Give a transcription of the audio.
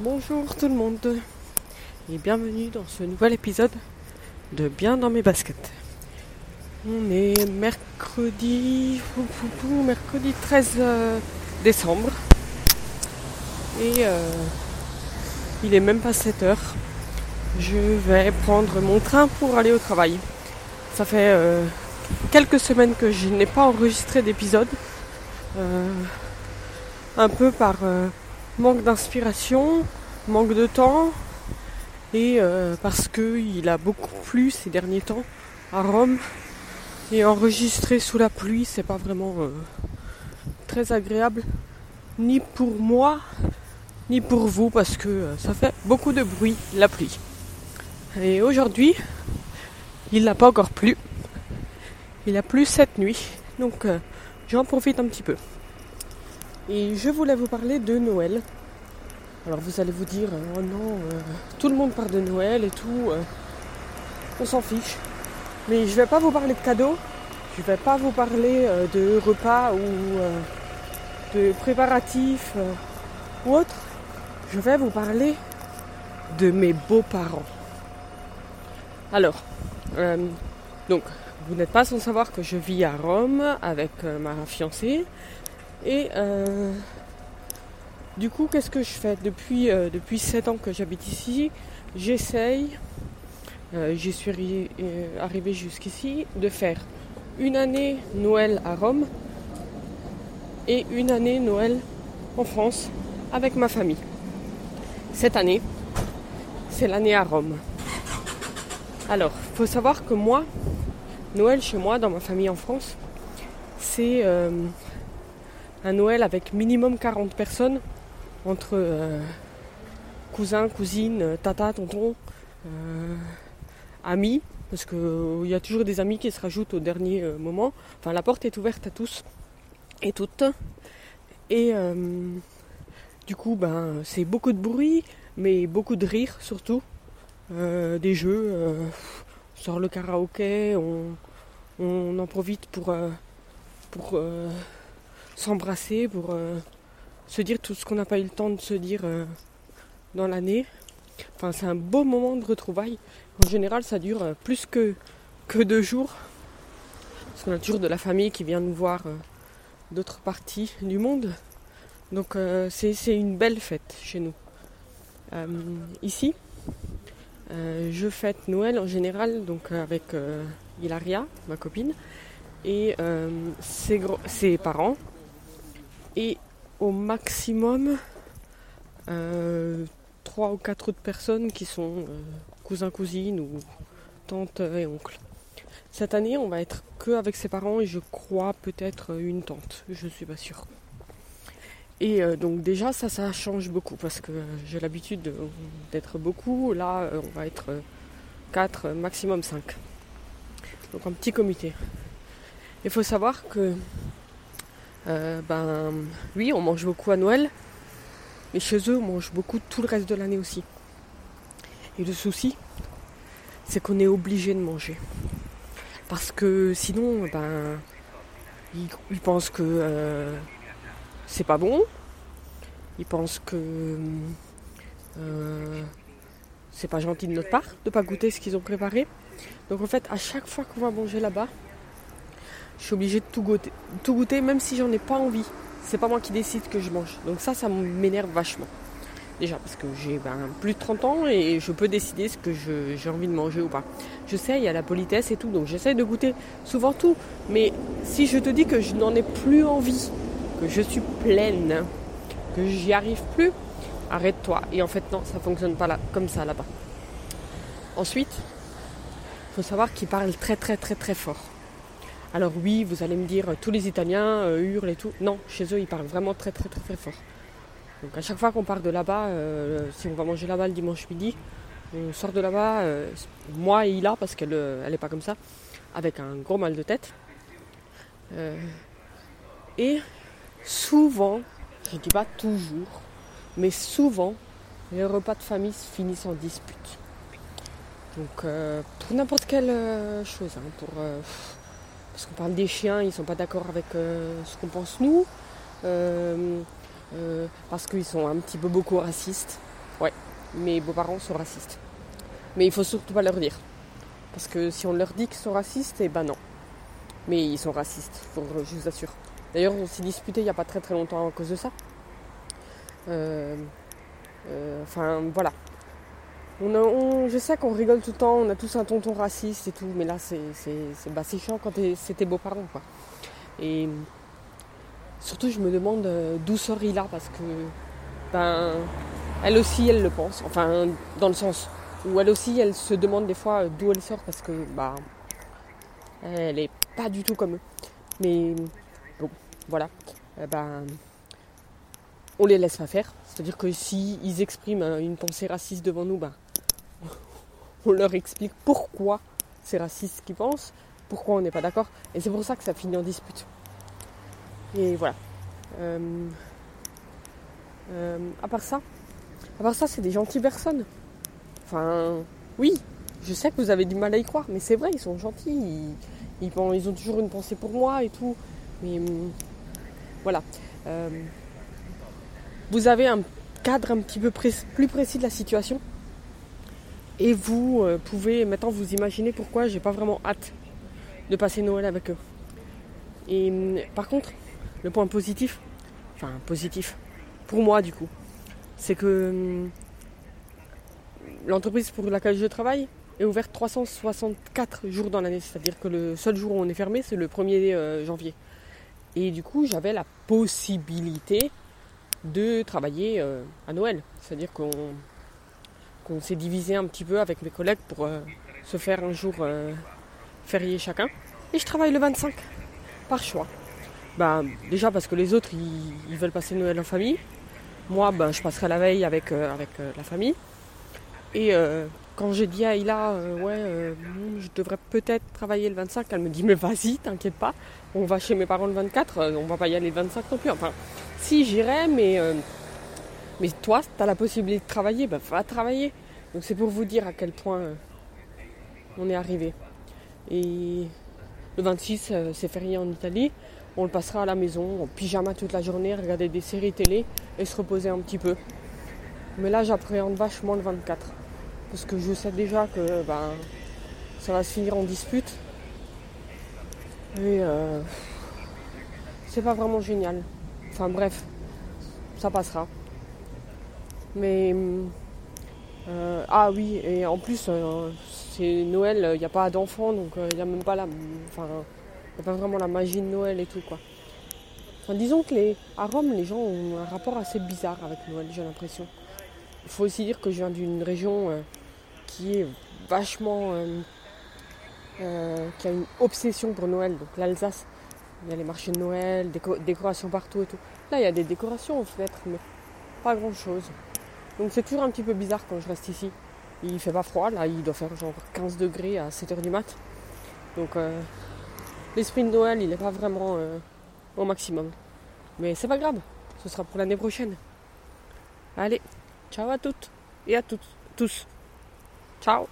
Bonjour tout le monde et bienvenue dans ce nouvel épisode de Bien dans mes baskets. On est mercredi, mercredi 13 euh, décembre et euh, il est même pas 7 heures. Je vais prendre mon train pour aller au travail. Ça fait euh, quelques semaines que je n'ai pas enregistré d'épisode. un peu par manque d'inspiration, manque de temps et euh, parce qu'il a beaucoup plu ces derniers temps à Rome et enregistrer sous la pluie c'est pas vraiment euh, très agréable ni pour moi ni pour vous parce que euh, ça fait beaucoup de bruit la pluie. Et aujourd'hui il n'a pas encore plu. Il a plu cette nuit donc j'en profite un petit peu. Et je voulais vous parler de Noël. Alors vous allez vous dire, oh non, euh, tout le monde parle de Noël et tout, euh, on s'en fiche. Mais je vais pas vous parler de cadeaux, je vais pas vous parler euh, de repas ou de préparatifs ou autre. Je vais vous parler de mes beaux-parents. Alors, donc, vous n'êtes pas sans savoir que je vis à Rome avec ma fiancée. Et euh, du coup, qu'est-ce que je fais? Depuis, euh, depuis 7 ans que j'habite ici J'essaye, euh, j'y suis arrivé jusqu'ici, de faire une année Noël à Rome et une année Noël en France avec ma famille. Cette année, c'est l'année à Rome. Alors, il faut savoir que moi, Noël chez moi, dans ma famille en France, c'est un Noël avec minimum 40 personnes, entre euh, cousins, cousines, euh, tata, tonton, euh, amis, parce qu'il y a toujours des amis qui se rajoutent au dernier moment. Enfin, la porte est ouverte à tous et toutes. Et du coup, ben, c'est beaucoup de bruit, mais beaucoup de rire surtout. des jeux, on sort le karaoké, on, en profite pour s'embrasser, pour euh, se dire tout ce qu'on n'a pas eu le temps de se dire euh, dans l'année. Enfin, c'est un beau moment de retrouvailles. En général, ça dure euh, plus que, que deux jours. Parce qu'on a toujours de la famille qui vient nous voir d'autres parties du monde. Donc, c'est une belle fête chez nous. ici, je fête Noël en général donc avec Hilaria, ma copine, et ses parents et au maximum euh, trois ou quatre autres personnes qui sont euh, cousins, cousines ou tantes et oncles. Cette année, on va être que avec ses parents et je crois peut-être une tante, je suis pas sûre. Et euh, donc déjà ça ça change beaucoup parce que j'ai l'habitude d'être beaucoup. Là on va être 4, maximum 5. Donc un petit comité. Il faut savoir que euh, ben oui, on mange beaucoup à Noël, mais chez eux, on mange beaucoup tout le reste de l'année aussi. Et le souci, c'est qu'on est obligé de manger. Parce que sinon, ben, ils, pensent que euh, c'est pas bon. Ils pensent que euh, c'est pas gentil de notre part de pas goûter ce qu'ils ont préparé. Donc en fait, à chaque fois qu'on va manger là-bas, je suis obligée de tout goûter, tout goûter même si j'en ai pas envie. C'est pas moi qui décide que je mange. Donc ça, ça m'énerve vachement. Déjà parce que j'ai ben, plus de 30 ans et je peux décider ce que j'ai envie de manger ou pas. Je sais, il y a la politesse et tout, donc j'essaie de goûter souvent tout. Mais si je te dis que je n'en ai plus envie, que je suis pleine, que j'y arrive plus, arrête-toi. Et en fait, non, ça fonctionne pas là, comme ça là-bas. Ensuite, il faut savoir qu'ils parlent très très très très fort. Alors oui, vous allez me dire, tous les Italiens euh, hurlent et tout. Non, chez eux, ils parlent vraiment très très très très fort. Donc à chaque fois qu'on part de là-bas, euh, si on va manger là-bas le dimanche midi, on sort de là-bas, euh, moi et Ila, parce qu'elle elle n'est pas comme ça, avec un gros mal de tête. et souvent, je ne dis pas toujours, mais souvent, les repas de famille se finissent en dispute. Donc pour n'importe quelle chose, hein, pour parce qu'on parle des chiens, ils ne sont pas d'accord avec euh, ce qu'on pense nous, euh, euh, parce qu'ils sont un petit peu beaucoup racistes. Ouais, mes beaux-parents sont racistes. Mais il faut surtout pas leur dire. Parce que si on leur dit qu'ils sont racistes, eh ben non. Mais ils sont racistes, je vous assure. D'ailleurs, on s'est disputé il n'y a pas très très longtemps à cause de ça. Enfin, voilà. On je sais qu'on rigole tout le temps, on a tous un tonton raciste et tout, mais là, c'est bah, chiant quand c'est tes beaux-parents, quoi. Et surtout, je me demande euh, d'où sort là parce que, ben, elle aussi, elle le pense. Enfin, dans le sens où elle aussi, elle se demande des fois d'où elle sort parce que, bah, elle est pas du tout comme eux. Mais bon, voilà. Eh ben, on les laisse pas faire. C'est-à-dire que s'ils ils expriment une pensée raciste devant nous, ben, on leur explique pourquoi c'est raciste ce qu'ils pensent, pourquoi on n'est pas d'accord. Et c'est pour ça que ça finit en dispute. Et voilà. Euh, euh, à part ça, à part ça, c'est des gentilles personnes. Enfin, oui, je sais que vous avez du mal à y croire, mais c'est vrai, ils sont gentils. Ils, ont toujours une pensée pour moi et tout. Mais hum, voilà. Euh, vous avez un cadre un petit peu plus précis de la situation. Et vous euh, pouvez maintenant vous imaginer pourquoi j'ai pas vraiment hâte de passer Noël avec eux. Et hum, par contre, le point positif, enfin positif, pour moi du coup, c'est que hum, l'entreprise pour laquelle je travaille est ouverte 364 jours dans l'année. C'est-à-dire que le seul jour où on est fermé, c'est le 1er euh, janvier. Et du coup, j'avais la possibilité de travailler euh, à Noël. C'est-à-dire qu'on qu'on s'est divisé un petit peu avec mes collègues pour euh, se faire un jour euh, férié chacun. Et je travaille le 25, par choix. Bah, déjà parce que les autres, ils, veulent passer Noël en famille. Moi, bah, je passerai la veille avec, euh, la famille. Et quand j'ai dit à Ila, ouais, je devrais peut-être travailler le 25, elle me dit, mais vas-y, t'inquiète pas, on va chez mes parents le 24, on va pas y aller le 25 non plus. Enfin, si j'irai, mais mais toi, tu as la possibilité de travailler, bah, va travailler. Donc c'est pour vous dire à quel point euh, on est arrivé. Et le 26, euh, c'est férié en Italie. On le passera à la maison, en pyjama toute la journée, regarder des séries télé et se reposer un petit peu. Mais là, j'appréhende vachement le 24. Parce que je sais déjà que ben, ça va se finir en dispute. Et euh, c'est pas vraiment génial. Enfin bref, ça passera. Mais. Euh, ah oui, et en plus, euh, c'est Noël, il n'y a pas d'enfants, donc euh, il n'y a même pas la. Enfin, il a pas vraiment la magie de Noël et tout, quoi. Enfin, disons que les, à Rome, les gens ont un rapport assez bizarre avec Noël, j'ai l'impression. Il faut aussi dire que je viens d'une région qui est vachement. qui a une obsession pour Noël, donc l'Alsace. Il y a les marchés de Noël, des décorations partout et tout. Là, il y a des décorations aux fenêtres, mais pas grand chose. Donc c'est toujours un petit peu bizarre quand je reste ici. Il fait pas froid, là il doit faire genre 15 degrés à 7h du mat. Donc euh, l'esprit de Noël il n'est pas vraiment euh, au maximum. Mais c'est pas grave, ce sera pour l'année prochaine. Allez, ciao à toutes et à toutes, tous. Ciao